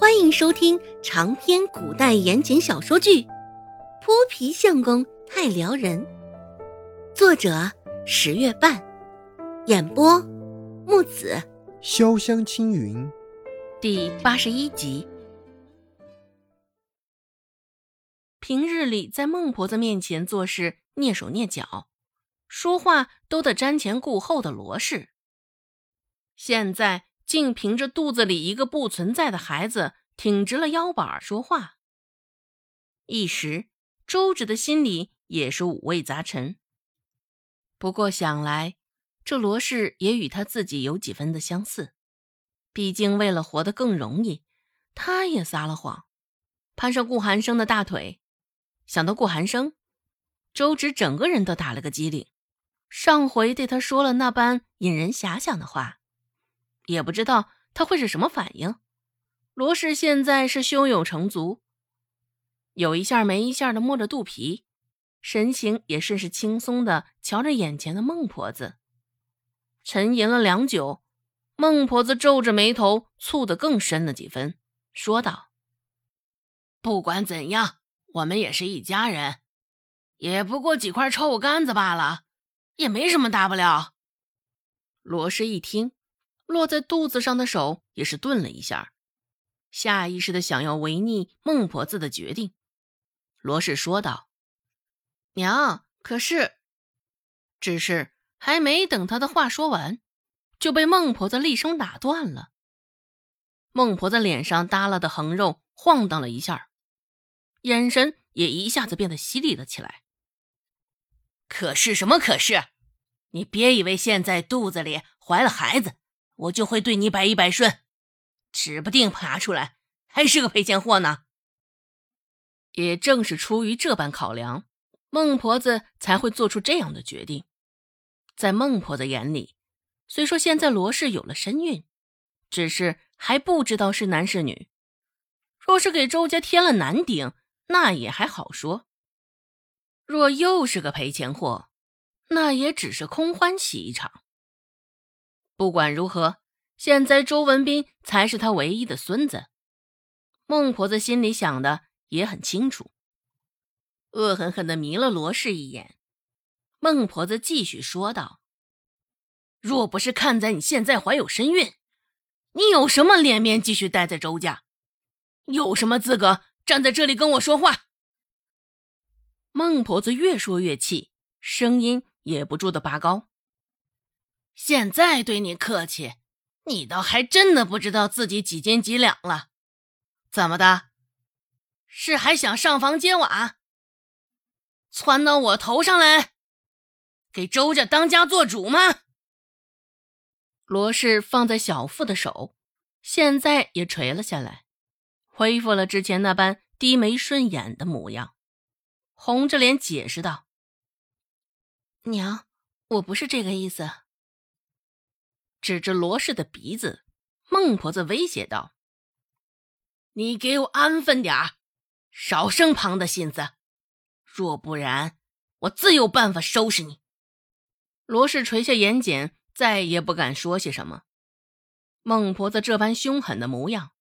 欢迎收听长篇古代言情小说剧《泼皮相公太撩人》，作者十月半，演播木子潇湘青云，第八十一集。平日里在孟婆子面前做事蹑手蹑脚，说话都得瞻前顾后的罗氏，现在。竟凭着肚子里一个不存在的孩子挺直了腰板说话，一时周芷的心里也是五味杂陈。不过想来，这罗氏也与他自己有几分的相似，毕竟为了活得更容易，他也撒了谎，攀上顾寒生的大腿。想到顾寒生，周芷整个人都打了个激灵。上回对他说了那般引人遐想的话。也不知道他会是什么反应。罗氏现在是胸有成竹，有一下没一下的摸着肚皮，神情也甚是轻松的瞧着眼前的孟婆子。沉吟了良久，孟婆子皱着眉头，蹙得更深了几分，说道：“不管怎样，我们也是一家人，也不过几块臭干子罢了，也没什么大不了。”罗氏一听。落在肚子上的手也是顿了一下，下意识的想要违逆孟婆子的决定。罗氏说道：“娘，可是……只是还没等他的话说完，就被孟婆子厉声打断了。孟婆子脸上耷拉的横肉晃荡了一下，眼神也一下子变得犀利了起来。可是什么？可是？你别以为现在肚子里怀了孩子。”我就会对你百依百顺，指不定爬出来还是个赔钱货呢。也正是出于这般考量，孟婆子才会做出这样的决定。在孟婆子眼里，虽说现在罗氏有了身孕，只是还不知道是男是女。若是给周家添了男丁，那也还好说；若又是个赔钱货，那也只是空欢喜一场。不管如何，现在周文斌才是他唯一的孙子。孟婆子心里想的也很清楚，恶狠狠地迷了罗氏一眼。孟婆子继续说道：“若不是看在你现在怀有身孕，你有什么脸面继续待在周家？有什么资格站在这里跟我说话？”孟婆子越说越气，声音也不住的拔高。现在对你客气，你倒还真的不知道自己几斤几两了。怎么的？是还想上房揭瓦，窜到我头上来，给周家当家做主吗？罗氏放在小腹的手，现在也垂了下来，恢复了之前那般低眉顺眼的模样，红着脸解释道：“娘，我不是这个意思。”指着罗氏的鼻子，孟婆子威胁道：“你给我安分点儿，少生旁的心思，若不然，我自有办法收拾你。”罗氏垂下眼睑，再也不敢说些什么。孟婆子这般凶狠的模样，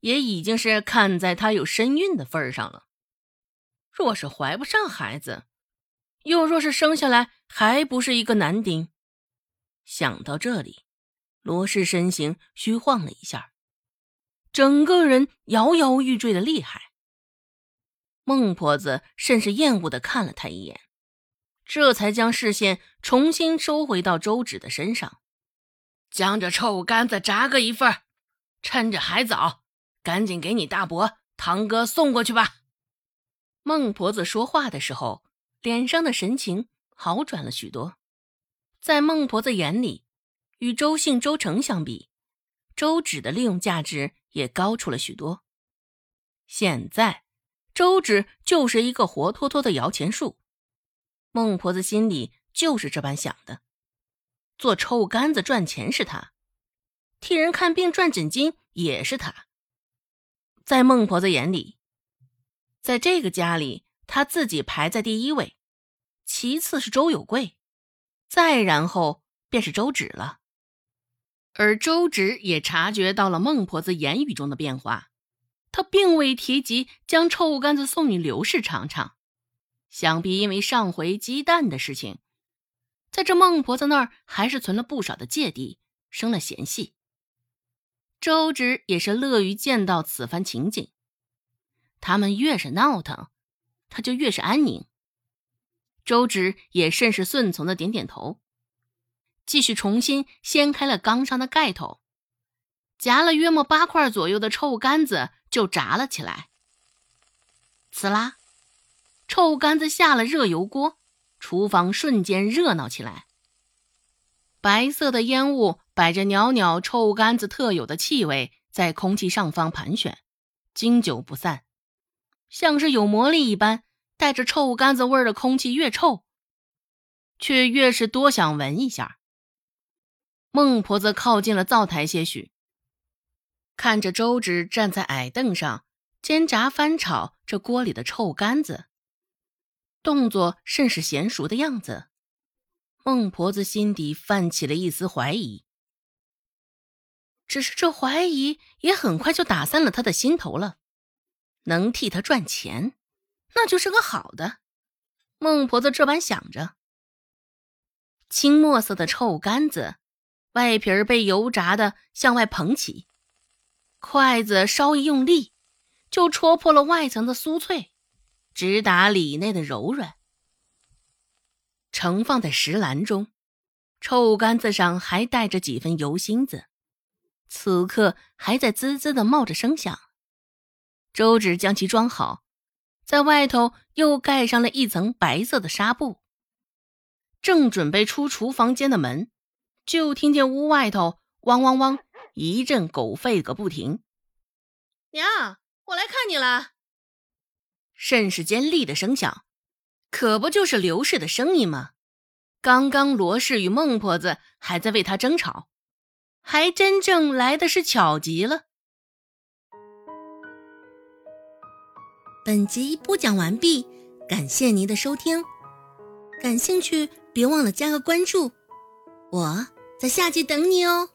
也已经是看在她有身孕的份上了。若是怀不上孩子，又若是生下来还不是一个男丁，想到这里。罗氏身形虚晃了一下，整个人摇摇欲坠的厉害。孟婆子甚是厌恶的看了他一眼，这才将视线重新收回到周芷的身上，将这臭干子炸个一份，趁着还早，赶紧给你大伯堂哥送过去吧。孟婆子说话的时候，脸上的神情好转了许多，在孟婆子眼里。与周姓周成相比，周芷的利用价值也高出了许多。现在，周芷就是一个活脱脱的摇钱树。孟婆子心里就是这般想的：做臭干子赚钱是他，替人看病赚诊金也是他。在孟婆子眼里，在这个家里，他自己排在第一位，其次是周有贵，再然后便是周芷了。而周芷也察觉到了孟婆子言语中的变化，他并未提及将臭干子送与刘氏尝尝。想必因为上回鸡蛋的事情，在这孟婆子那儿还是存了不少的芥蒂，生了嫌隙。周芷也是乐于见到此番情景，他们越是闹腾，他就越是安宁。周芷也甚是顺从的点点头，继续重新掀开了缸上的盖头，夹了约莫八块左右的臭干子就炸了起来。呲啦！臭干子下了热油锅，厨房瞬间热闹起来。白色的烟雾摆着袅袅臭干子特有的气味，在空气上方盘旋，经久不散，像是有魔力一般。带着臭干子味儿的空气越臭，却越是多想闻一下。孟婆子靠近了灶台些许，看着周芷站在矮凳上煎炸翻炒这锅里的臭干子。动作甚是娴熟的样子，孟婆子心底泛起了一丝怀疑。只是这怀疑也很快就打散了他的心头了。能替他赚钱，那就是个好的。孟婆子这般想着。青墨色的臭干子，外皮儿被油炸的向外膨起，筷子稍一用力，就戳破了外层的酥脆。直达里内的柔软，盛放在石篮中，臭干子上还带着几分油芯子，此刻还在滋滋的冒着声响。周芷将其装好，在外头又盖上了一层白色的纱布，正准备出厨房间的门，就听见屋外头汪汪汪一阵狗吠个不停。娘，我来看你了。甚是尖利的声响，可不就是刘氏的声音吗？刚刚罗氏与孟婆子还在为他争吵，还真正来的是巧极了。本集播讲完毕，感谢您的收听，感兴趣别忘了加个关注，我在下集等你哦。